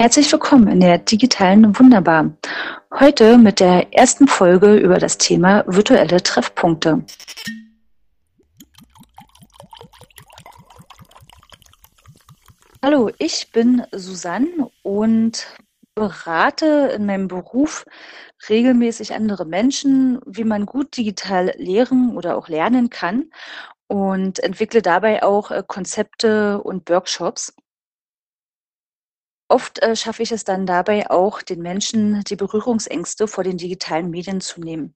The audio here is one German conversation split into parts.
Herzlich willkommen in der digitalen Wunderbar. Heute mit der ersten Folge über das Thema virtuelle Treffpunkte. Hallo, ich bin Susanne und berate in meinem Beruf regelmäßig andere Menschen, wie man gut digital lehren oder auch lernen kann und entwickle dabei auch äh, Konzepte und Workshops. Oft äh, schaffe ich es dann dabei auch, den Menschen die Berührungsängste vor den digitalen Medien zu nehmen.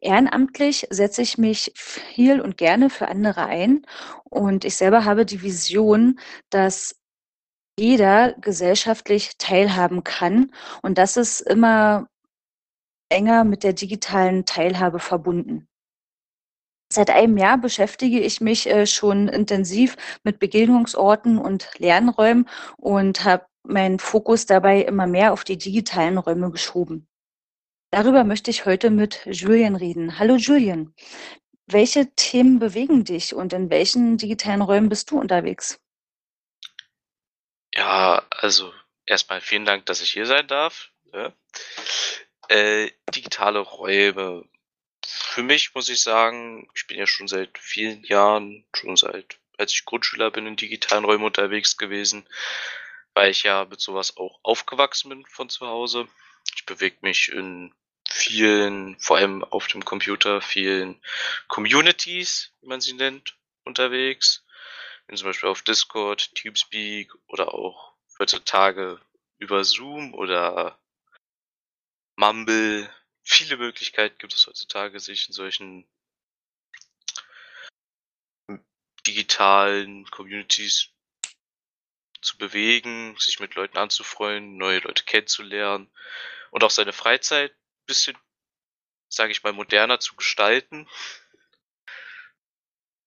Ehrenamtlich setze ich mich viel und gerne für andere ein und ich selber habe die Vision, dass jeder gesellschaftlich teilhaben kann und das ist immer enger mit der digitalen Teilhabe verbunden. Seit einem Jahr beschäftige ich mich äh, schon intensiv mit Begegnungsorten und Lernräumen und habe meinen Fokus dabei immer mehr auf die digitalen Räume geschoben. Darüber möchte ich heute mit Julian reden. Hallo Julian, welche Themen bewegen dich und in welchen digitalen Räumen bist du unterwegs? Ja, also erstmal vielen Dank, dass ich hier sein darf. Ja. Äh, digitale Räume. Für mich muss ich sagen, ich bin ja schon seit vielen Jahren, schon seit, als ich Grundschüler bin, in digitalen Räumen unterwegs gewesen weil ich ja mit sowas auch aufgewachsen bin von zu Hause. Ich bewege mich in vielen, vor allem auf dem Computer, vielen Communities, wie man sie nennt, unterwegs. Bin zum Beispiel auf Discord, Teamspeak oder auch heutzutage über Zoom oder Mumble. Viele Möglichkeiten gibt es heutzutage, sich in solchen digitalen Communities zu bewegen, sich mit Leuten anzufreuen, neue Leute kennenzulernen und auch seine Freizeit ein bisschen, sage ich mal, moderner zu gestalten.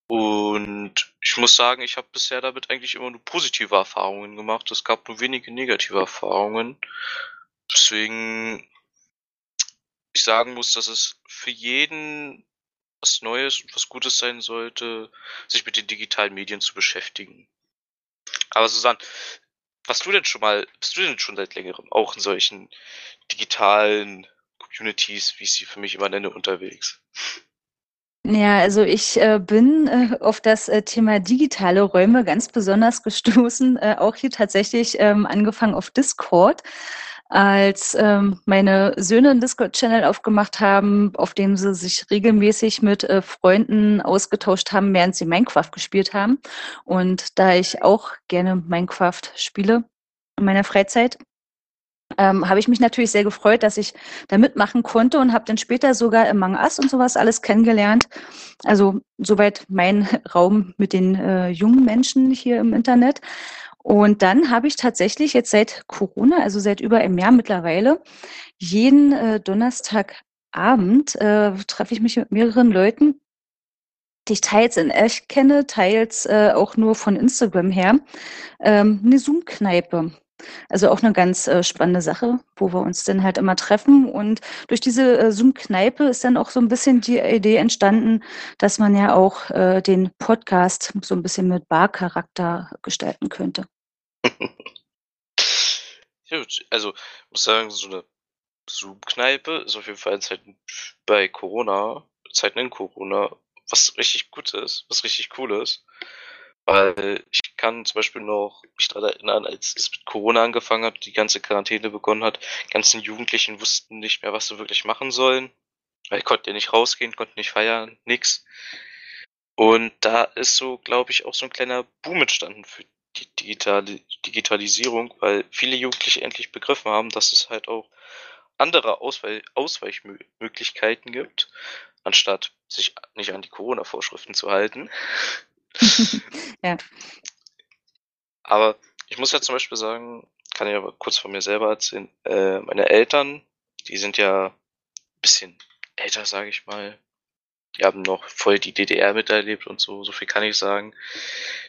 Und ich muss sagen, ich habe bisher damit eigentlich immer nur positive Erfahrungen gemacht. Es gab nur wenige negative Erfahrungen. Deswegen ich sagen muss, dass es für jeden was Neues und was Gutes sein sollte, sich mit den digitalen Medien zu beschäftigen. Aber Susanne, was du denn schon mal, bist du denn schon seit längerem auch in solchen digitalen Communities, wie ich sie für mich immer nenne, unterwegs? Ja, also ich äh, bin äh, auf das äh, Thema digitale Räume ganz besonders gestoßen, äh, auch hier tatsächlich ähm, angefangen auf Discord als ähm, meine Söhne einen Discord-Channel aufgemacht haben, auf dem sie sich regelmäßig mit äh, Freunden ausgetauscht haben, während sie Minecraft gespielt haben. Und da ich auch gerne Minecraft spiele in meiner Freizeit, ähm, habe ich mich natürlich sehr gefreut, dass ich da mitmachen konnte und habe dann später sogar Among Us und sowas alles kennengelernt. Also soweit mein Raum mit den äh, jungen Menschen hier im Internet. Und dann habe ich tatsächlich jetzt seit Corona, also seit über einem Jahr mittlerweile, jeden äh, Donnerstagabend äh, treffe ich mich mit mehreren Leuten, die ich teils in echt kenne, teils äh, auch nur von Instagram her, ähm, eine Zoom-Kneipe. Also auch eine ganz äh, spannende Sache, wo wir uns dann halt immer treffen. Und durch diese äh, Zoom-Kneipe ist dann auch so ein bisschen die Idee entstanden, dass man ja auch äh, den Podcast so ein bisschen mit Barcharakter gestalten könnte. Also ich muss sagen, so eine Zoom-Kneipe ist auf jeden Fall in Zeiten bei Corona, Zeiten in Corona, was richtig gut ist, was richtig cool ist. Weil ich kann zum Beispiel noch mich daran erinnern, als es mit Corona angefangen hat, die ganze Quarantäne begonnen hat, die ganzen Jugendlichen wussten nicht mehr, was sie wirklich machen sollen. Weil konnten ja nicht rausgehen, konnten nicht feiern, nix. Und da ist so, glaube ich, auch so ein kleiner Boom entstanden für die Digitali Digitalisierung, weil viele Jugendliche endlich begriffen haben, dass es halt auch andere Ausweich Ausweichmöglichkeiten gibt, anstatt sich nicht an die Corona-Vorschriften zu halten. ja. Aber ich muss ja zum Beispiel sagen, kann ich aber kurz von mir selber erzählen, äh, meine Eltern, die sind ja ein bisschen älter, sage ich mal, die haben noch voll die DDR miterlebt und so, so viel kann ich sagen.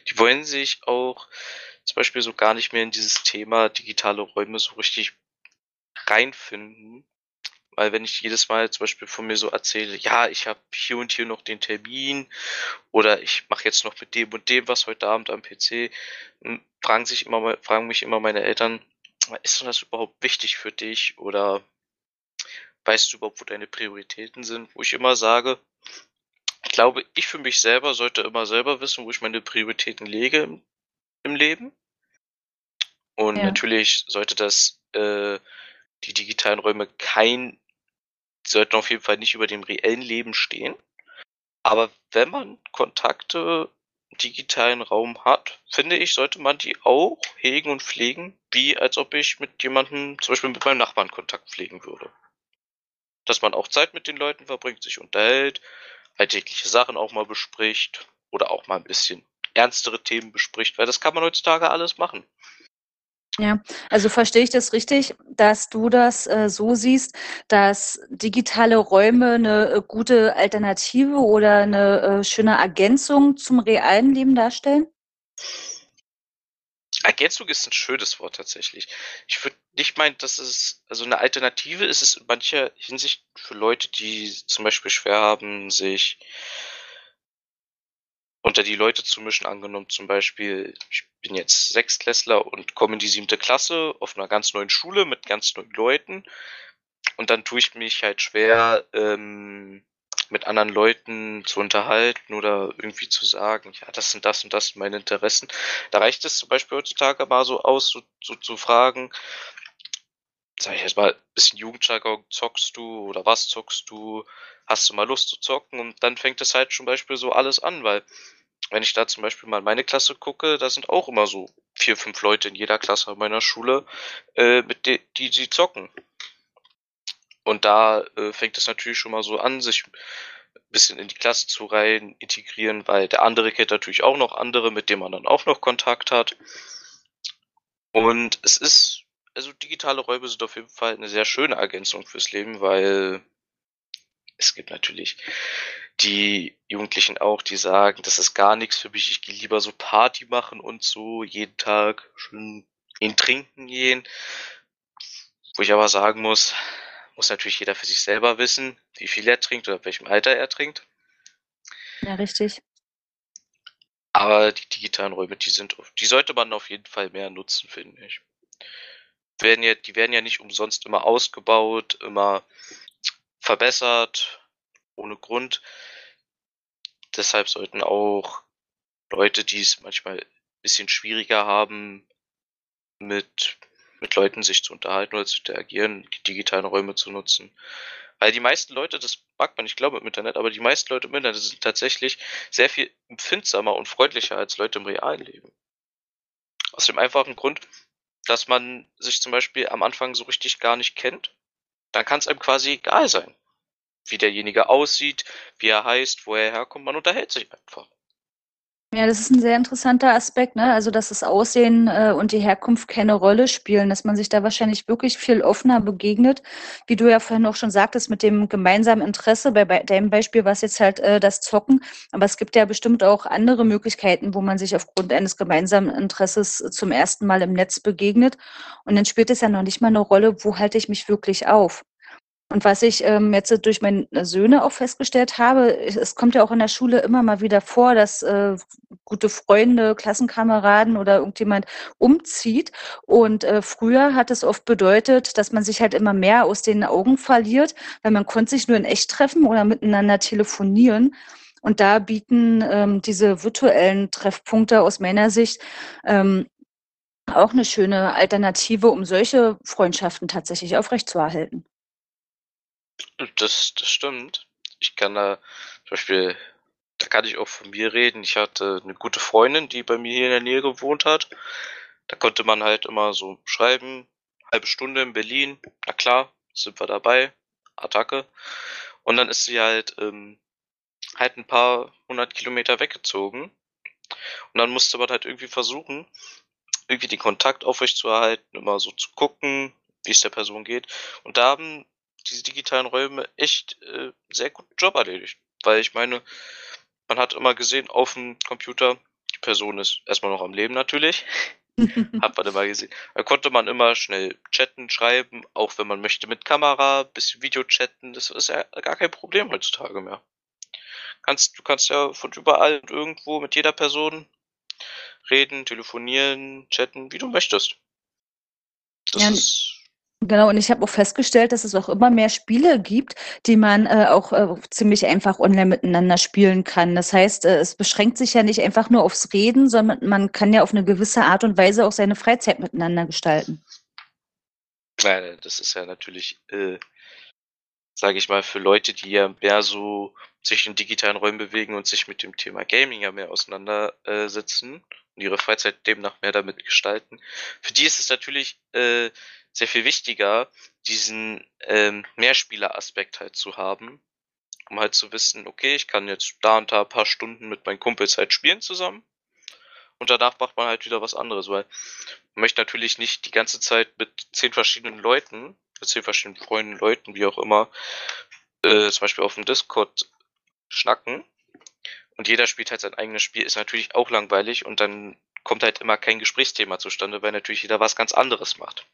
Die wollen sich auch zum Beispiel so gar nicht mehr in dieses Thema digitale Räume so richtig reinfinden. Weil wenn ich jedes Mal zum Beispiel von mir so erzähle, ja, ich habe hier und hier noch den Termin oder ich mache jetzt noch mit dem und dem was heute Abend am PC, hm, fragen sich immer fragen mich immer meine Eltern, ist das überhaupt wichtig für dich oder weißt du überhaupt, wo deine Prioritäten sind? Wo ich immer sage, ich glaube, ich für mich selber sollte immer selber wissen, wo ich meine Prioritäten lege im, im Leben. Und Ja. natürlich sollte das äh, die digitalen Räume kein, sollten auf jeden Fall nicht über dem reellen Leben stehen. Aber wenn man Kontakte im digitalen Raum hat, finde ich, sollte man die auch hegen und pflegen, wie als ob ich mit jemandem, zum Beispiel mit meinem Nachbarn Kontakt pflegen würde. Dass man auch Zeit mit den Leuten verbringt, sich unterhält, alltägliche Sachen auch mal bespricht oder auch mal ein bisschen ernstere Themen bespricht, weil das kann man heutzutage alles machen. Ja, also verstehe ich das richtig, dass du das äh, so siehst, dass digitale Räume eine äh, gute Alternative oder eine äh, schöne Ergänzung zum realen Leben darstellen? Ergänzung ist ein schönes Wort tatsächlich. Ich würde nicht meinen, dass es, also eine Alternative ist es in mancher Hinsicht für Leute, die zum Beispiel schwer haben, sich unter die Leute zu mischen, angenommen zum Beispiel, ich bin jetzt Sechstklässler und komme in die siebte Klasse auf einer ganz neuen Schule mit ganz neuen Leuten und dann tue ich mich halt schwer, ähm, mit anderen Leuten zu unterhalten oder irgendwie zu sagen, ja, das sind das und das meine Interessen. Da reicht es zum Beispiel heutzutage mal so aus, so, so zu fragen, sag ich jetzt mal, bisschen Jugendjargon, zockst du oder was zockst du? Hast du mal Lust zu zocken? Und dann fängt es halt zum Beispiel so alles an, weil wenn ich da zum Beispiel mal meine Klasse gucke, da sind auch immer so vier, fünf Leute in jeder Klasse meiner Schule, äh, mit de die, die zocken. Und da äh, fängt es natürlich schon mal so an, sich ein bisschen in die Klasse zu rein, integrieren, weil der andere kennt natürlich auch noch andere, mit denen man dann auch noch Kontakt hat. Und es ist, also digitale Räume sind auf jeden Fall eine sehr schöne Ergänzung fürs Leben, weil es gibt natürlich die Jugendlichen auch, die sagen, das ist gar nichts für mich, ich gehe lieber so Party machen und so, jeden Tag schön in Trinken gehen. Wo ich aber sagen muss, muss natürlich jeder für sich selber wissen, wie viel er trinkt oder welchem Alter er trinkt. Ja, richtig. Aber die digitalen Räume, die sind, die sollte man auf jeden Fall mehr nutzen, finde ich. Werden ja, die werden ja nicht umsonst immer ausgebaut, immer verbessert, ohne Grund. Deshalb sollten auch Leute, die es manchmal ein bisschen schwieriger haben, mit, mit Leuten sich zu unterhalten oder zu interagieren, die digitalen Räume zu nutzen. Weil die meisten Leute, das mag man nicht glauben im Internet, aber die meisten Leute im Internet sind tatsächlich sehr viel empfindsamer und freundlicher als Leute im realen Leben. Aus dem einfachen Grund, dass man sich zum Beispiel am Anfang so richtig gar nicht kennt. Dann kann es einem quasi egal sein, wie derjenige aussieht, wie er heißt, wo er herkommt. Man unterhält sich einfach. Ja, das ist ein sehr interessanter Aspekt, ne? Also, dass das Aussehen, äh, und die Herkunft keine Rolle spielen, dass man sich da wahrscheinlich wirklich viel offener begegnet. Wie du ja vorhin auch schon sagtest, mit dem gemeinsamen Interesse. Bei, bei deinem Beispiel war es jetzt halt äh, das Zocken, aber es gibt ja bestimmt auch andere Möglichkeiten, wo man sich aufgrund eines gemeinsamen Interesses zum ersten Mal im Netz begegnet. Und dann spielt es ja noch nicht mal eine Rolle, wo halte ich mich wirklich auf. Und was ich ähm, jetzt durch meine Söhne auch festgestellt habe, es kommt ja auch in der Schule immer mal wieder vor, dass äh, gute Freunde, Klassenkameraden oder irgendjemand umzieht. Und äh, früher hat es oft bedeutet, dass man sich halt immer mehr aus den Augen verliert, weil man konnte sich nur in echt treffen oder miteinander telefonieren. Und da bieten ähm, diese virtuellen Treffpunkte aus meiner Sicht ähm, auch eine schöne Alternative, um solche Freundschaften tatsächlich aufrechtzuerhalten. Das, das stimmt. Ich kann da zum Beispiel, da kann ich auch von mir reden. Ich hatte eine gute Freundin, die bei mir hier in der Nähe gewohnt hat. Da konnte man halt immer so schreiben, halbe Stunde in Berlin, na klar, sind wir dabei, Attacke. Und dann ist sie halt ähm, halt ein paar hundert Kilometer weggezogen. Und dann musste man halt irgendwie versuchen, irgendwie den Kontakt aufrechtzuerhalten, immer so zu gucken, wie es der Person geht. Und da haben diese digitalen Räume echt äh, sehr guten Job erledigt. Weil ich meine, man hat immer gesehen auf dem Computer, die Person ist erstmal noch am Leben natürlich. hat man immer gesehen. Da konnte man immer schnell chatten, schreiben, auch wenn man möchte mit Kamera, bisschen Video chatten. Das ist ja gar kein Problem heutzutage mehr. Kannst, du kannst ja von überall und irgendwo mit jeder Person reden, telefonieren, chatten, wie du möchtest. Das Ja, ist genau, und ich habe auch festgestellt, dass es auch immer mehr Spiele gibt, die man äh, auch äh, ziemlich einfach online miteinander spielen kann. Das heißt, äh, es beschränkt sich ja nicht einfach nur aufs Reden, sondern man kann ja auf eine gewisse Art und Weise auch seine Freizeit miteinander gestalten. Nein, das ist ja natürlich, äh, sage ich mal, für Leute, die ja mehr so sich in digitalen Räumen bewegen und sich mit dem Thema Gaming ja mehr auseinandersetzen und ihre Freizeit demnach mehr damit gestalten. Für die ist es natürlich äh, sehr viel wichtiger, diesen ähm, Mehrspieler-Aspekt halt zu haben, um halt zu wissen, okay, ich kann jetzt da und da ein paar Stunden mit meinen Kumpels halt spielen zusammen und danach macht man halt wieder was anderes, weil man möchte natürlich nicht die ganze Zeit mit zehn verschiedenen Leuten, mit zehn verschiedenen Freunden, Leuten, wie auch immer, äh, zum Beispiel auf dem Discord schnacken und jeder spielt halt sein eigenes Spiel, ist natürlich auch langweilig und dann kommt halt immer kein Gesprächsthema zustande, weil natürlich jeder was ganz anderes macht.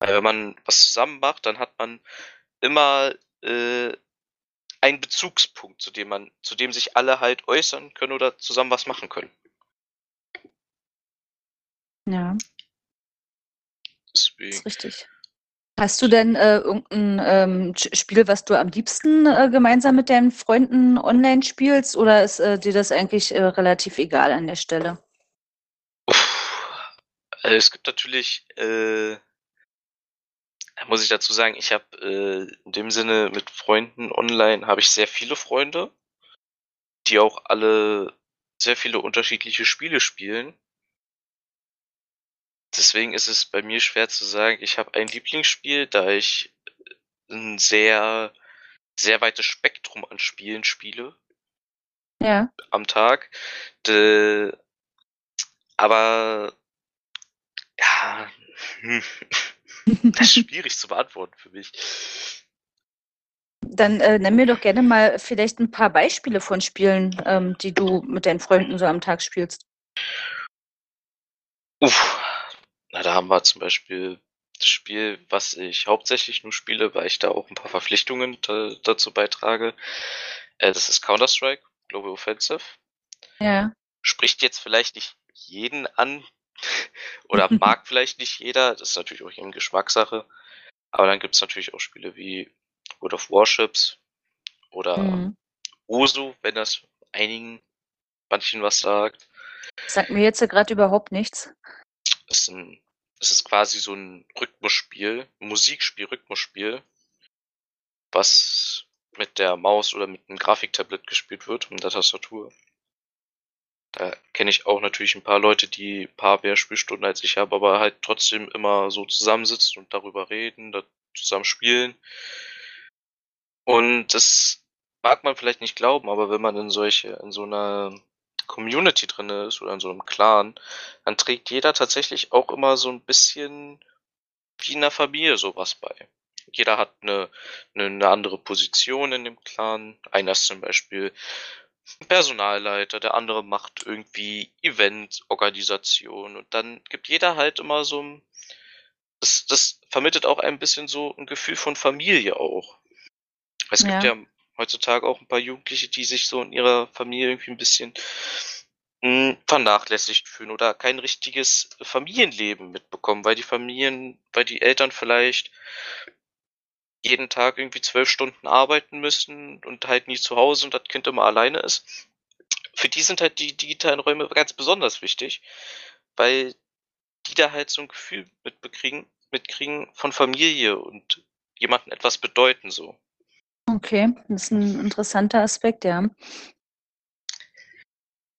Weil wenn man was zusammen macht, dann hat man immer äh, einen Bezugspunkt, zu dem man, zu dem sich alle halt äußern können oder zusammen was machen können. Ja, Deswegen. ist richtig. Hast du denn äh, irgendein ähm, Spiel, was du am liebsten äh, gemeinsam mit deinen Freunden online spielst, oder ist äh, dir das eigentlich äh, relativ egal an der Stelle? Uff. Also es gibt natürlich, äh, da muss ich dazu sagen, ich habe äh, in dem Sinne mit Freunden online habe ich sehr viele Freunde, die auch alle sehr viele unterschiedliche Spiele spielen. Deswegen ist es bei mir schwer zu sagen, ich habe ein Lieblingsspiel, da ich ein sehr, sehr weites Spektrum an Spielen spiele Ja. am Tag. De, aber ja, hm, das ist schwierig zu beantworten für mich. Dann äh, nenn mir doch gerne mal vielleicht ein paar Beispiele von Spielen, ähm, die du mit deinen Freunden so am Tag spielst. Uff, na, da haben wir zum Beispiel das Spiel, was ich hauptsächlich nur spiele, weil ich da auch ein paar Verpflichtungen da, dazu beitrage. Äh, das ist Counter-Strike, Global Offensive. Ja. Spricht jetzt vielleicht nicht jeden an oder mag vielleicht nicht jeder. Das ist natürlich auch eben Geschmackssache. Aber dann gibt es natürlich auch Spiele wie World of Warships oder Mhm. Osu, wenn das einigen, manchen was sagt. Sagt mir jetzt gerade überhaupt nichts. Es ist, ein, es ist quasi so ein Rhythmusspiel, Musikspiel, Rhythmusspiel, was mit der Maus oder mit einem Grafiktablet gespielt wird und der Tastatur. Da kenne ich auch natürlich ein paar Leute, die ein paar mehr Spielstunden als ich habe, aber halt trotzdem immer so zusammensitzen und darüber reden, da zusammen spielen. Und das mag man vielleicht nicht glauben, aber wenn man in solche, in so einer Community drin ist oder in so einem Clan, dann trägt jeder tatsächlich auch immer so ein bisschen wie in einer Familie sowas bei. Jeder hat eine, eine, andere Position in dem Clan. Einer ist zum Beispiel Personalleiter, der andere macht irgendwie Eventorganisation und dann gibt jeder halt immer so ein, das, das vermittelt auch ein bisschen so ein Gefühl von Familie auch. Es gibt Ja. ja heutzutage auch ein paar Jugendliche, die sich so in ihrer Familie irgendwie ein bisschen mh, vernachlässigt fühlen oder kein richtiges Familienleben mitbekommen, weil die Familien, weil die Eltern vielleicht jeden Tag irgendwie zwölf Stunden arbeiten müssen und halt nie zu Hause und das Kind immer alleine ist. Für die sind halt die digitalen Räume ganz besonders wichtig, weil die da halt so ein Gefühl mitbekriegen, mitkriegen von Familie und jemandem etwas bedeuten so. Okay, das ist ein interessanter Aspekt, ja.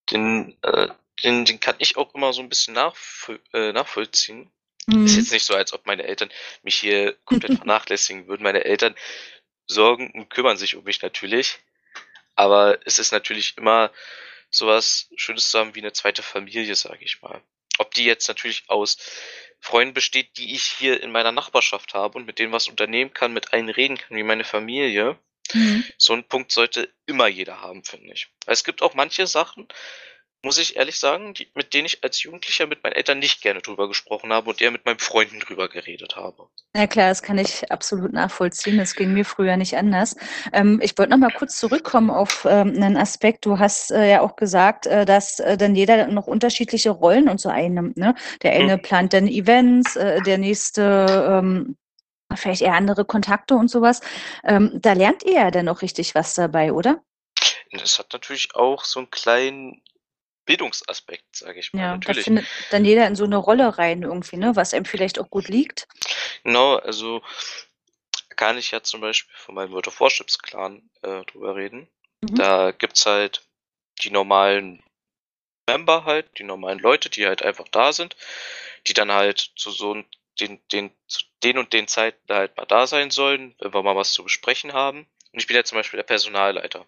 Den, äh, den, den kann ich auch immer so ein bisschen nachvoll äh, nachvollziehen. Mhm. Ist jetzt nicht so, als ob meine Eltern mich hier komplett vernachlässigen würden. Meine Eltern sorgen und kümmern sich um mich natürlich. Aber es ist natürlich immer sowas Schönes zu haben wie eine zweite Familie, sage ich mal. Ob die jetzt natürlich aus Freunden besteht, die ich hier in meiner Nachbarschaft habe und mit denen was unternehmen kann, mit allen reden kann, wie meine Familie. Mhm. So einen Punkt sollte immer jeder haben, finde ich. Weil es gibt auch manche Sachen, muss ich ehrlich sagen, die, mit denen ich als Jugendlicher mit meinen Eltern nicht gerne drüber gesprochen habe und eher mit meinen Freunden drüber geredet habe. Ja klar, das kann ich absolut nachvollziehen. Das ging mir früher nicht anders. Ähm, ich wollte noch mal kurz zurückkommen auf ähm, einen Aspekt. Du hast äh, ja auch gesagt, äh, dass äh, dann jeder noch unterschiedliche Rollen und so einnimmt. Ne? Der eine hm. plant dann Events, äh, der nächste ähm, vielleicht eher andere Kontakte und sowas. Ähm, da lernt ihr ja dann noch richtig was dabei, oder? Das hat natürlich auch so einen kleinen Bildungsaspekt, sage ich mal. Ja, da findet dann jeder in so eine Rolle rein irgendwie, ne, was einem vielleicht auch gut liegt. Genau, also kann ich ja zum Beispiel von meinem World of Warships Clan äh, drüber reden. Mhm. Da gibt's halt die normalen Member halt, die normalen Leute, die halt einfach da sind, die dann halt zu so den, den, zu den und den Zeiten halt mal da sein sollen, wenn wir mal was zu besprechen haben. Und ich bin ja zum Beispiel der Personalleiter.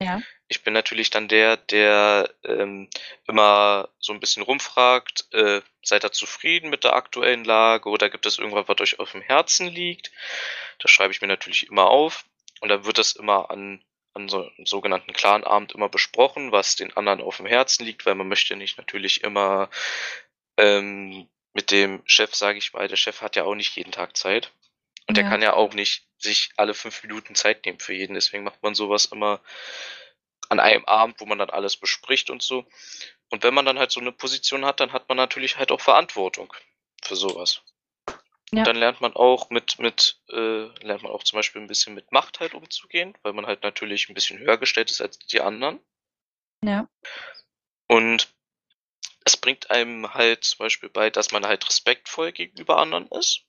Ja. Ich bin natürlich dann der, der ähm, immer so ein bisschen rumfragt, äh, seid ihr zufrieden mit der aktuellen Lage oder gibt es irgendwas, was euch auf dem Herzen liegt? Das schreibe ich mir natürlich immer auf und dann wird das immer an, an so einem sogenannten Clanabend immer besprochen, was den anderen auf dem Herzen liegt, weil man möchte nicht natürlich immer ähm, mit dem Chef, sage ich mal, der Chef hat ja auch nicht jeden Tag Zeit. Und ja. der kann ja auch nicht sich alle fünf Minuten Zeit nehmen für jeden. Deswegen macht man sowas immer an einem Abend, wo man dann alles bespricht und so. Und wenn man dann halt so eine Position hat, dann hat man natürlich halt auch Verantwortung für sowas. Ja. Und dann lernt man auch mit, mit, äh, lernt man auch zum Beispiel ein bisschen mit Macht halt umzugehen, weil man halt natürlich ein bisschen höher gestellt ist als die anderen. Ja. Und es bringt einem halt zum Beispiel bei, dass man halt respektvoll gegenüber anderen ist.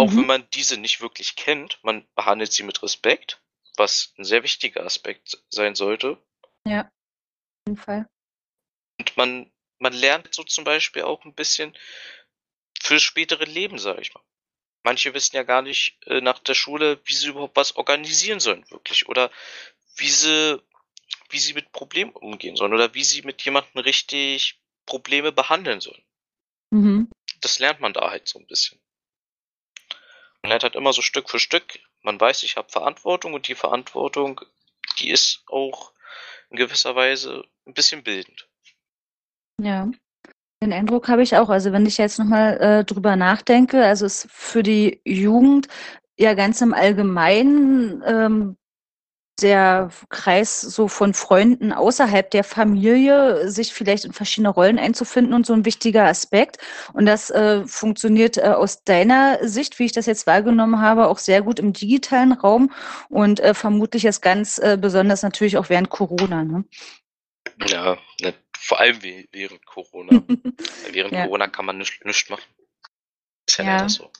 Auch mhm. wenn man diese nicht wirklich kennt, man behandelt sie mit Respekt, was ein sehr wichtiger Aspekt sein sollte. Ja, auf jeden Fall. Und man, man lernt so zum Beispiel auch ein bisschen fürs spätere Leben, sage ich mal. Manche wissen ja gar nicht äh, nach der Schule, wie sie überhaupt was organisieren sollen, wirklich. Oder wie sie, wie sie mit Problemen umgehen sollen. Oder wie sie mit jemandem richtig Probleme behandeln sollen. Mhm. Das lernt man da halt so ein bisschen. Man lernt halt immer so Stück für Stück. Man weiß, ich habe Verantwortung und die Verantwortung, die ist auch in gewisser Weise ein bisschen bildend. Ja. Den Eindruck habe ich auch. Also wenn ich jetzt nochmal äh, drüber nachdenke, also es für die Jugend ja ganz im Allgemeinen ähm, der Kreis so von Freunden außerhalb der Familie, sich vielleicht in verschiedene Rollen einzufinden und so ein wichtiger Aspekt. Und das äh, funktioniert äh, aus deiner Sicht, wie ich das jetzt wahrgenommen habe, auch sehr gut im digitalen Raum und äh, vermutlich ist ganz äh, besonders natürlich auch während Corona. Ne? Ja, ne, vor allem während Corona. während ja. Corona kann man nichts nicht machen. Ist ja, ja. leider so.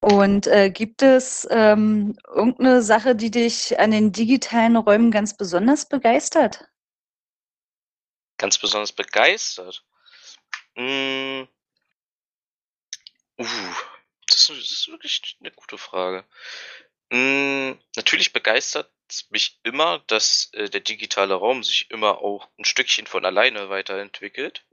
Und äh, gibt es ähm, irgendeine Sache, die dich an den digitalen Räumen ganz besonders begeistert? Ganz besonders begeistert? Hm. Uh, das ist wirklich eine gute Frage. Hm, natürlich begeistert mich immer, dass äh, der digitale Raum sich immer auch ein Stückchen von alleine weiterentwickelt.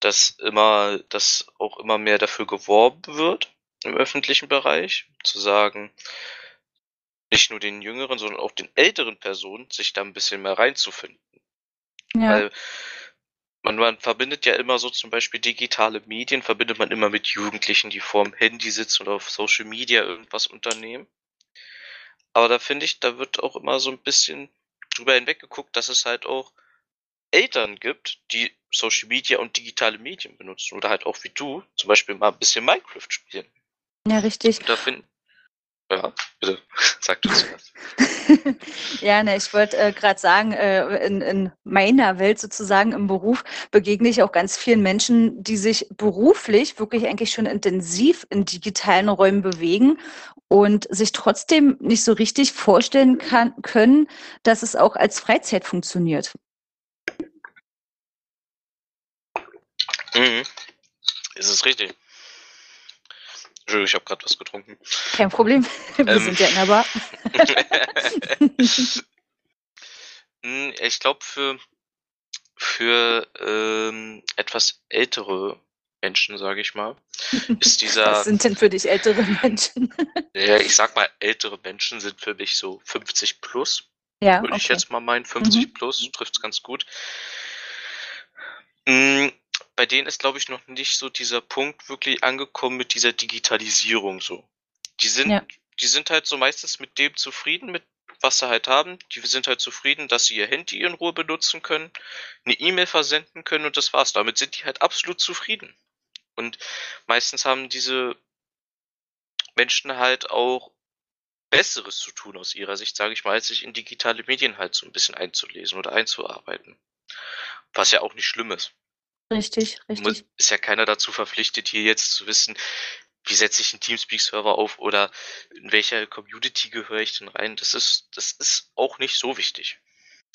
Dass immer, dass auch immer mehr dafür geworben wird im öffentlichen Bereich, zu sagen, nicht nur den jüngeren, sondern auch den älteren Personen, sich da ein bisschen mehr reinzufinden. Ja. Weil man, man verbindet ja immer so zum Beispiel digitale Medien, verbindet man immer mit Jugendlichen, die vorm Handy sitzen oder auf Social Media irgendwas unternehmen. Aber da finde ich, da wird auch immer so ein bisschen drüber hinweggeguckt, dass es halt auch Eltern gibt, die Social Media und digitale Medien benutzen oder halt auch wie du zum Beispiel mal ein bisschen Minecraft spielen. Ja, richtig. Da finden. Ja, bitte, sag du zuerst. ja, ne, ich wollte äh, gerade sagen, äh, in, in meiner Welt sozusagen im Beruf begegne ich auch ganz vielen Menschen, die sich beruflich wirklich eigentlich schon intensiv in digitalen Räumen bewegen und sich trotzdem nicht so richtig vorstellen kann, können, dass es auch als Freizeit funktioniert. Mhm. Ist es richtig. Entschuldigung, ich habe gerade was getrunken. Kein Problem. Wir ähm, sind ja in der Bar. Ich glaube, für, für ähm, etwas ältere Menschen, sage ich mal, ist dieser. Was sind denn für dich ältere Menschen? ja, ich sag mal, ältere Menschen sind für mich so 50 plus. Ja. Würde okay. ich jetzt mal meinen. 50 mhm. plus trifft es ganz gut. Hm, bei denen ist, glaube ich, noch nicht so dieser Punkt wirklich angekommen mit dieser Digitalisierung so. Die sind Ja. die sind halt so meistens mit dem zufrieden, mit was sie halt haben. Die sind halt zufrieden, dass sie ihr Handy in Ruhe benutzen können, 'ne E-Mail versenden können und das war's. Damit sind die halt absolut zufrieden. Und meistens haben diese Menschen halt auch Besseres zu tun aus ihrer Sicht, sage ich mal, als sich in digitale Medien halt so 'n bisschen einzulesen oder einzuarbeiten. Was ja auch nicht schlimm ist. Richtig, richtig. ist ja keiner dazu verpflichtet, hier jetzt zu wissen: „Wie setze ich 'n Teamspeak-Server auf“ oder „in welcher Community gehöre ich denn rein?“ Das ist das ist auch nicht so wichtig.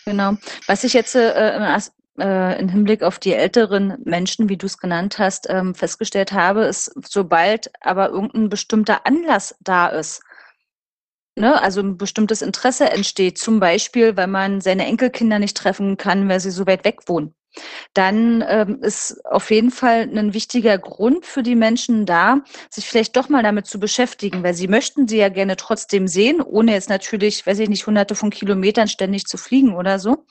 Genau. Was ich jetzt, äh, im äh, im Hinblick auf die älteren Menschen, wie du's genannt hast, ähm, festgestellt habe, ist, sobald aber irgend 'n bestimmter Anlass da ist ne, also 'n bestimmtes Interesse entsteht, zum Beispiel, weil man seine Enkelkinder nicht treffen kann, weil sie so weit weg wohnen, dann, ähm, ist auf jeden Fall 'nen wichtiger Grund für die Menschen da, sich vielleicht doch mal damit zu beschäftigen, weil sie möchten sie ja gerne trotzdem sehen, ohne jetzt natürlich, weiß ich nicht, Hunderte von Kilometern ständig zu fliegen oder so.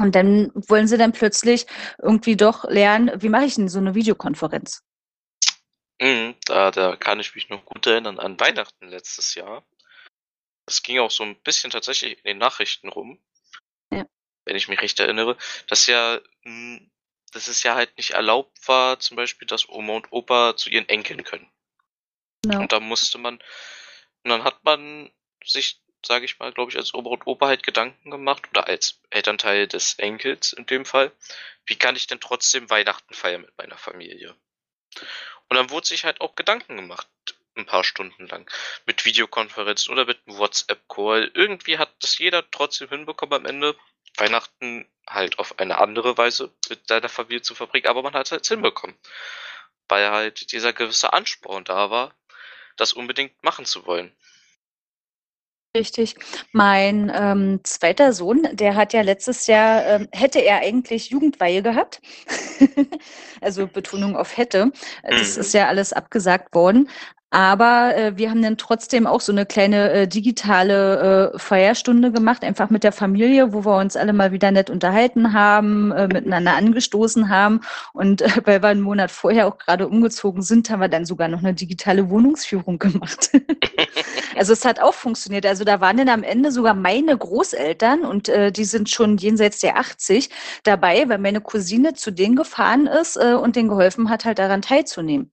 Und dann wollen sie dann plötzlich irgendwie doch lernen: „Wie mache ich 'n so 'ne Videokonferenz?“ Mhm, da da kann ich mich noch gut erinnern an Weihnachten letztes Jahr. Das ging auch so 'n bisschen tatsächlich in den Nachrichten rum. Wenn ich mich recht erinnere, dass ja hm, dass es ja halt nicht erlaubt war, zum Beispiel, dass Oma und Opa zu ihren Enkeln können. Genau. Und da musste man und dann hat man sich, sage ich mal, glaube ich, als Oma und Opa halt Gedanken gemacht oder als Elternteil des Enkels in dem Fall: „Wie kann ich denn trotzdem Weihnachten feiern mit meiner Familie?“ Und dann wurde sich halt auch Gedanken gemacht 'n paar Stunden lang mit Videokonferenzen oder mit 'nem WhatsApp-Call. Irgendwie hat das jeder trotzdem hinbekommen am Ende, Weihnachten halt auf eine andere Weise mit seiner Familie zu verbringen, aber man hat's halt hinbekommen, weil halt dieser gewisse Ansporn da war, das unbedingt machen zu wollen. Richtig. Mein, ähm, 2. Sohn, der hat ja letztes Jahr ähm, hätte er eigentlich Jugendweihe gehabt. Also, Betonung auf hätte. Das Mhm. ist ja alles abgesagt worden. Aber, äh, wir haben dann trotzdem auch so 'ne kleine, äh, digitale, äh, Feierstunde gemacht, einfach mit der Familie, wo wir uns alle mal wieder nett unterhalten haben, äh, miteinander angestoßen haben. Und, äh, weil wir 'n Monat vorher auch grade umgezogen sind, haben wir dann sogar noch 'ne digitale Wohnungsführung gemacht. Also, es hat auch funktioniert. Also, da waren dann am Ende sogar meine Großeltern und, äh, die sind schon jenseits der 80 dabei, weil meine Cousine zu denen gefahren ist, äh, und denen geholfen hat, halt daran teilzunehmen.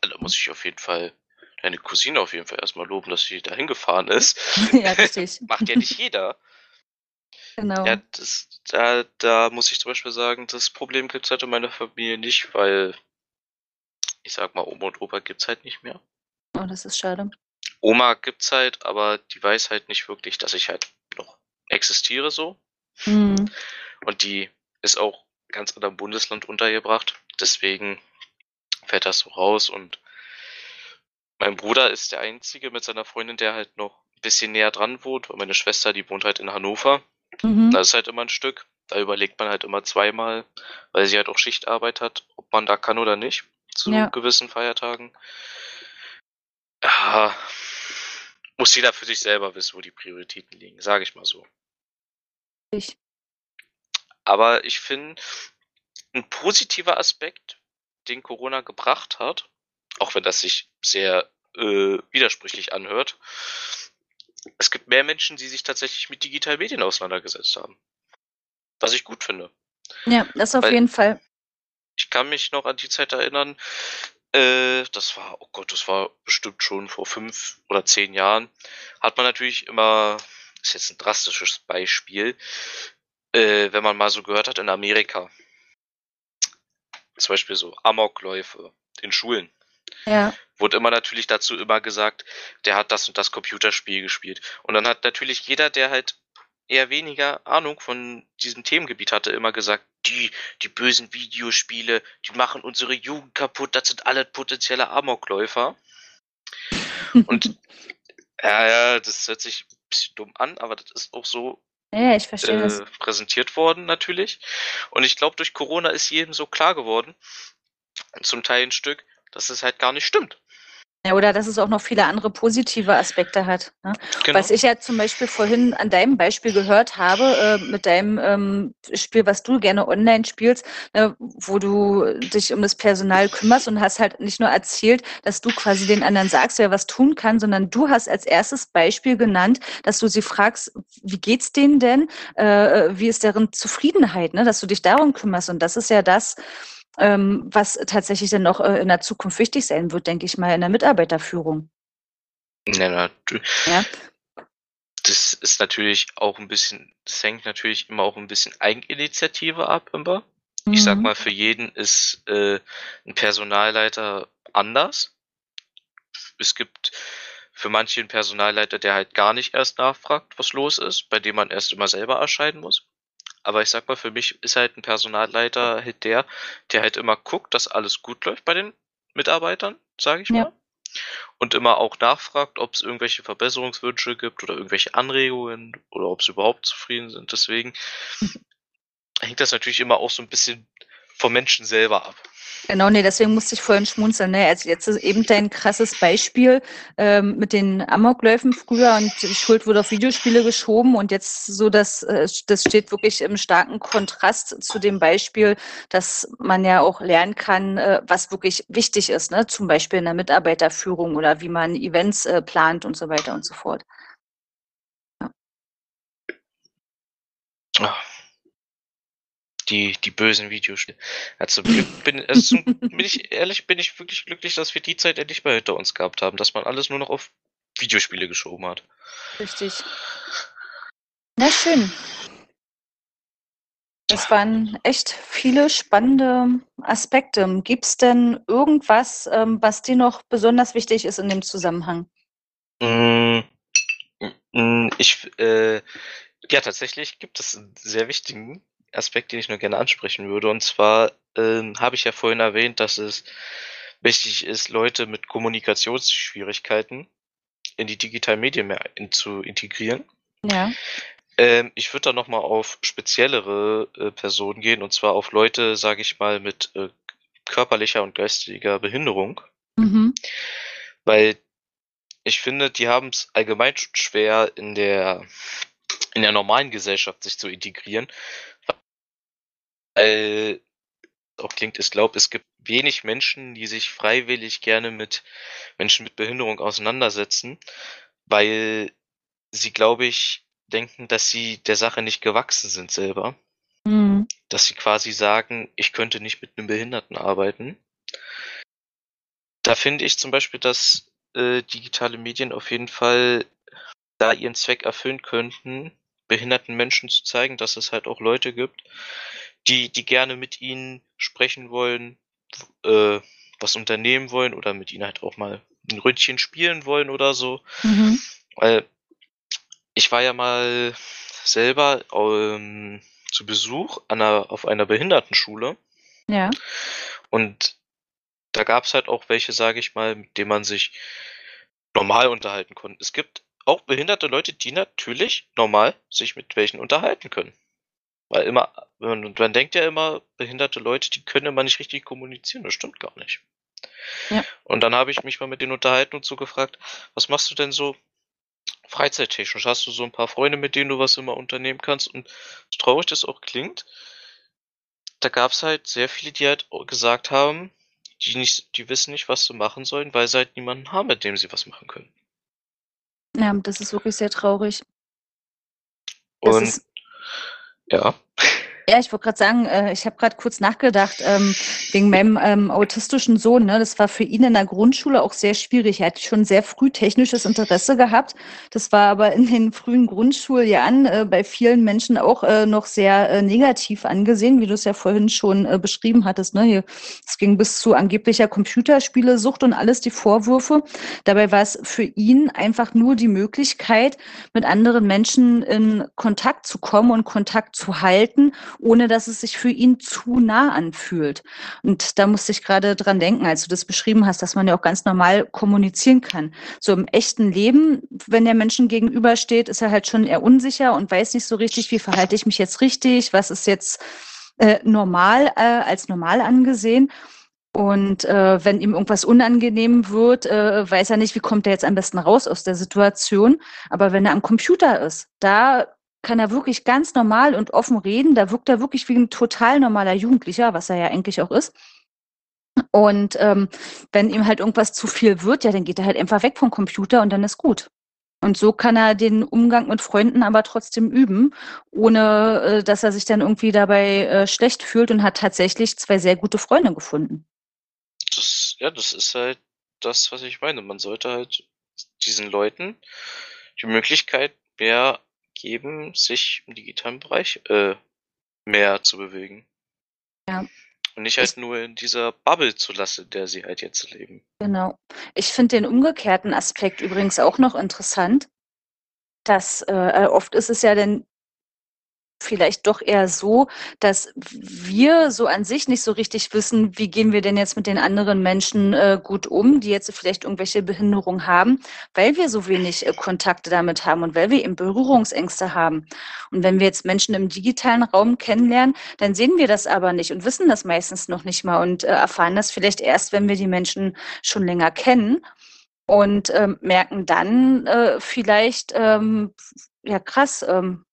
Da muss ich auf jeden Fall deine Cousine auf jeden Fall erst mal loben, dass sie dahin gefahren ist. Ja, richtig. Macht ja nicht jeder. Ja, Genau. das da da muss ich zum Beispiel sagen, das Problem gibt's halt in meiner Familie nicht, weil ich sage mal, Oma und Opa gibt's halt nicht mehr. Oh, das ist schade. Oma gibt's halt, aber die weiß halt nicht wirklich, dass ich halt noch existiere so. Mhm. Und die ist auch ganz anderen Bundesland untergebracht, deswegen fällt das so raus und mein Bruder ist der Einzige mit seiner Freundin, der halt noch bisschen näher dran wohnt, weil meine Schwester, die wohnt halt in Hannover. Mhm. Das ist halt immer 'n Stück. Da überlegt man halt immer zweimal, weil sie halt auch Schichtarbeit hat, ob man da kann oder nicht zu Ja. gewissen Feiertagen. Ja, muss jeder für sich selber wissen, wo die Prioritäten liegen, sage ich mal so. Ich Aber ich finde, 'n positiver Aspekt, den Corona gebracht hat, auch wenn das sich sehr, äh, widersprüchlich anhört es gibt mehr Menschen, die sich tatsächlich mit digitalen Medien auseinandergesetzt haben. Was ich gut finde. Ja, das auf Weil jeden Fall. ich kann mich noch an die Zeit erinnern, äh, das war oh Gott, das war bestimmt schon vor 5 oder 10 Jahren, hat man natürlich immer ist jetzt 'n drastisches Beispiel, äh, wenn man mal so gehört hat in Amerika zum Beispiel so Amokläufe in Schulen. Ja. Wurde immer natürlich dazu immer gesagt: „Der hat das und das Computerspiel gespielt.“ Und dann hat natürlich jeder, der halt eher weniger Ahnung von diesem Themengebiet hatte, immer gesagt: „Die die bösen Videospiele, die machen unsere Jugend kaputt, das sind alle potenzielle Amokläufer.“ Und ja, ja, das hört sich bisschen dumm an, aber das ist auch so, Ja, ich verstehe das. äh, präsentiert worden natürlich. Und ich glaube, durch Corona ist jedem so klar geworden, zum Teil 'n Stück, dass es halt gar nicht stimmt. Ja, oder dass es auch noch viele andere positive Aspekte hat. Ne? Genau. Was ich ja zum Beispiel vorhin an deinem Beispiel gehört habe, äh, mit deinem ähm, Spiel, was du gerne online spielst, äh, wo du dich um das Personal kümmerst und hast halt nicht nur erzählt, dass du quasi den anderen sagst, wer was tun kann, sondern du hast als erstes Beispiel genannt, dass du sie fragst, wie geht's denen denn? Äh, wie ist deren Zufriedenheit, ne? dass du dich darum kümmerst. Und das ist ja das, was tatsächlich dann noch äh, in der Zukunft wichtig sein wird, denke ich mal, in der Mitarbeiterführung. Ja, natürlich. Ja. Das ist natürlich auch ein bisschen, das hängt natürlich immer auch ein bisschen Eigeninitiative ab, immer. Mhm. Ich sag mhm. mal, für jeden ist äh, ein Personalleiter anders. Es gibt für manche einen Personalleiter, der halt gar nicht erst nachfragt, was los ist, bei dem man erst immer selber erscheinen muss. Aber ich sag mal, für mich ist halt ein Personalleiter halt der, der halt immer guckt, dass alles gut läuft bei den Mitarbeitern, sage ich ja. mal. Und immer auch nachfragt, ob es irgendwelche Verbesserungswünsche gibt oder irgendwelche Anregungen oder ob sie überhaupt zufrieden sind. Deswegen hängt das natürlich immer auch so ein bisschen vom Menschen selber ab. Genau, nee, deswegen musste ich vorhin schmunzeln. Ne? Also jetzt ist eben dein krasses Beispiel ähm, mit den Amokläufen früher und die Schuld wurde auf Videospiele geschoben und jetzt so, dass äh, das steht wirklich im starken Kontrast zu dem Beispiel, dass man ja auch lernen kann, äh, was wirklich wichtig ist, ne? zum Beispiel in der Mitarbeiterführung oder wie man Events äh, plant und so weiter und so fort. Ja. Ach die, die bösen Videospiele. Also, bin, also, bin ich ehrlich, bin ich wirklich glücklich, dass wir die Zeit endlich mal hinter uns gehabt haben, dass man alles nur noch auf Videospiele geschoben hat. Richtig. Na schön. Es waren echt viele spannende Aspekte. Gibt es denn irgendwas, ähm, was dir noch besonders wichtig ist in dem Zusammenhang? Mm, mm, ich, äh, ja, tatsächlich gibt es einen sehr wichtigen, Aspekt, den ich nur gerne ansprechen würde. Und zwar ähm, habe ich ja vorhin erwähnt, dass es wichtig ist, Leute mit Kommunikationsschwierigkeiten in die digitalen Medien mehr in, zu integrieren. Ja. Ähm, ich würde da nochmal auf speziellere äh, Personen gehen, und zwar auf Leute, sage ich mal, mit äh, körperlicher und geistiger Behinderung. Mhm. Weil ich finde, die haben es allgemein schwer in der in der normalen Gesellschaft sich zu integrieren, weil auch klingt, ich glaube, es gibt wenig Menschen, die sich freiwillig gerne mit Menschen mit Behinderung auseinandersetzen, weil sie, glaube ich, denken, dass sie der Sache nicht gewachsen sind selber. Mhm. Dass sie quasi sagen, ich könnte nicht mit einem Behinderten arbeiten. Da finde ich zum Beispiel, dass äh, digitale Medien auf jeden Fall da ihren Zweck erfüllen könnten, behinderten Menschen zu zeigen, dass es halt auch Leute gibt, die, die gerne mit ihnen sprechen wollen, äh, was unternehmen wollen oder mit ihnen halt auch mal ein Ründchen spielen wollen oder so. Mhm. Weil ich war ja mal selber ähm, zu Besuch an einer, auf einer Behindertenschule. Ja. Und da gab es halt auch welche, sage ich mal, mit denen man sich normal unterhalten konnte. Es gibt auch behinderte Leute, die natürlich normal sich mit welchen unterhalten können. Weil immer, man, man denkt ja immer, behinderte Leute, die können immer nicht richtig kommunizieren. Das stimmt gar nicht. Ja. Und dann habe ich mich mal mit denen unterhalten und so gefragt, was machst du denn so freizeittechnisch? Hast du so ein paar Freunde, mit denen du was immer unternehmen kannst? Und so traurig das auch klingt, da gab es halt sehr viele, die halt gesagt haben, die nicht, die wissen nicht, was sie machen sollen, weil sie halt niemanden haben, mit dem sie was machen können. Ja, das ist wirklich sehr traurig. Das und ist ja. Ja, ich wollte gerade sagen, äh, ich habe gerade kurz nachgedacht, ähm, wegen meinem ähm, autistischen Sohn. Ne, das war für ihn in der Grundschule auch sehr schwierig. Er hat schon sehr früh technisches Interesse gehabt. Das war aber in den frühen Grundschuljahren äh, bei vielen Menschen auch äh, noch sehr äh, negativ angesehen, wie du es ja vorhin schon äh, beschrieben hattest. Ne? Es ging bis zu angeblicher Computerspielesucht und alles die Vorwürfe. Dabei war es für ihn einfach nur die Möglichkeit, mit anderen Menschen in Kontakt zu kommen und Kontakt zu halten ohne dass es sich für ihn zu nah anfühlt. Und da musste ich gerade dran denken, als du das beschrieben hast, dass man ja auch ganz normal kommunizieren kann. So im echten Leben, wenn der Menschen gegenübersteht, ist er halt schon eher unsicher und weiß nicht so richtig, wie verhalte ich mich jetzt richtig, was ist jetzt äh, normal äh, als normal angesehen. Und, äh, wenn ihm irgendwas unangenehm wird, äh, weiß er nicht, wie kommt er jetzt am besten raus aus der Situation. Aber wenn er am Computer ist, da kann er wirklich ganz normal und offen reden. Da wirkt er wirklich wie 'n total normaler Jugendlicher, was er ja eigentlich auch ist. Und, ähm, wenn ihm halt irgendwas zu viel wird, ja, dann geht er halt einfach weg vom Computer und dann ist gut. Und so kann er den Umgang mit Freunden aber trotzdem üben, ohne, äh, dass er sich dann irgendwie dabei, äh, schlecht fühlt und hat tatsächlich 2 sehr gute Freunde gefunden. Das ja, das ist halt das, was ich meine. Man sollte halt diesen Leuten die Möglichkeit mehr geben, sich im digitalen Bereich, äh, mehr zu bewegen. Ja. Und nicht halt nur in dieser Bubble zu lassen, der sie halt jetzt leben. Genau. Ich finde den umgekehrten Aspekt übrigens auch noch interessant, dass, äh, äh, oft ist es ja dann vielleicht doch eher so, dass wir so an sich nicht so richtig wissen, wie gehen wir denn jetzt mit den anderen Menschen, äh, gut um, die jetzt vielleicht irgendwelche Behinderungen haben, weil wir so wenig, äh, Kontakte damit haben und weil wir eben Berührungsängste haben. Und wenn wir jetzt Menschen im digitalen Raum kennenlernen, dann sehen wir das aber nicht und wissen das meistens noch nicht mal und, äh, erfahren das vielleicht erst, wenn wir die Menschen schon länger kennen und, ähm, merken dann, äh, vielleicht, ähm, ja krass, ähm,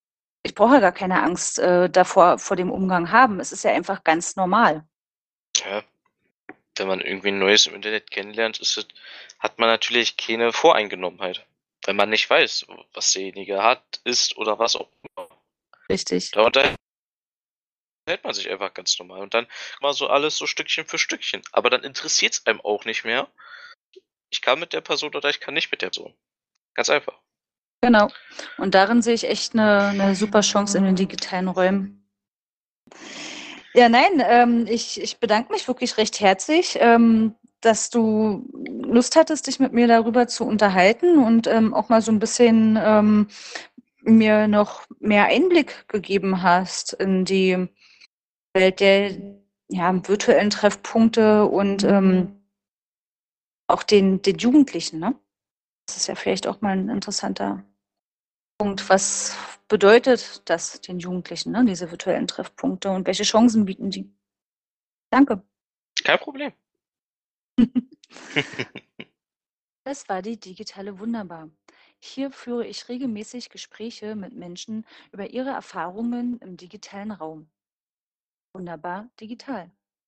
ich brauche ja gar keine Angst, äh, davor vor dem Umgang haben. Es ist ja einfach ganz normal. Ja. Wenn man irgendwie Neues im Internet kennenlernt, es hat man natürlich keine Voreingenommenheit, weil man nicht weiß, was derjenige hat, ist oder was auch immer. Richtig. Da unterhält man sich einfach ganz normal und dann mal so alles so Stückchen für Stückchen. Aber dann interessiert's einem auch nicht mehr. Ich kann mit der Person oder ich kann nicht mit der Person. Ganz einfach. Genau. Und darin sehe ich echt 'ne 'ne super Chance in den digitalen Räumen. Ja, nein, ähm, ich ich bedanke mich wirklich recht herzlich, ähm, dass du Lust hattest, dich mit mir darüber zu unterhalten und, ähm, auch mal so 'n bisschen, ähm, mir noch mehr Einblick gegeben hast in die Welt der, ja, virtuellen Treffpunkte und, ähm auch den den Jugendlichen, ne? Das ist ja vielleicht auch mal 'n interessanter Punkt. Was bedeutet das den Jugendlichen, ne, diese virtuellen Treffpunkte und welche Chancen bieten die? Danke. Kein Problem. Das war die digitale Wunderbar. Hier führe ich regelmäßig Gespräche mit Menschen über ihre Erfahrungen im digitalen Raum. Wunderbar digital.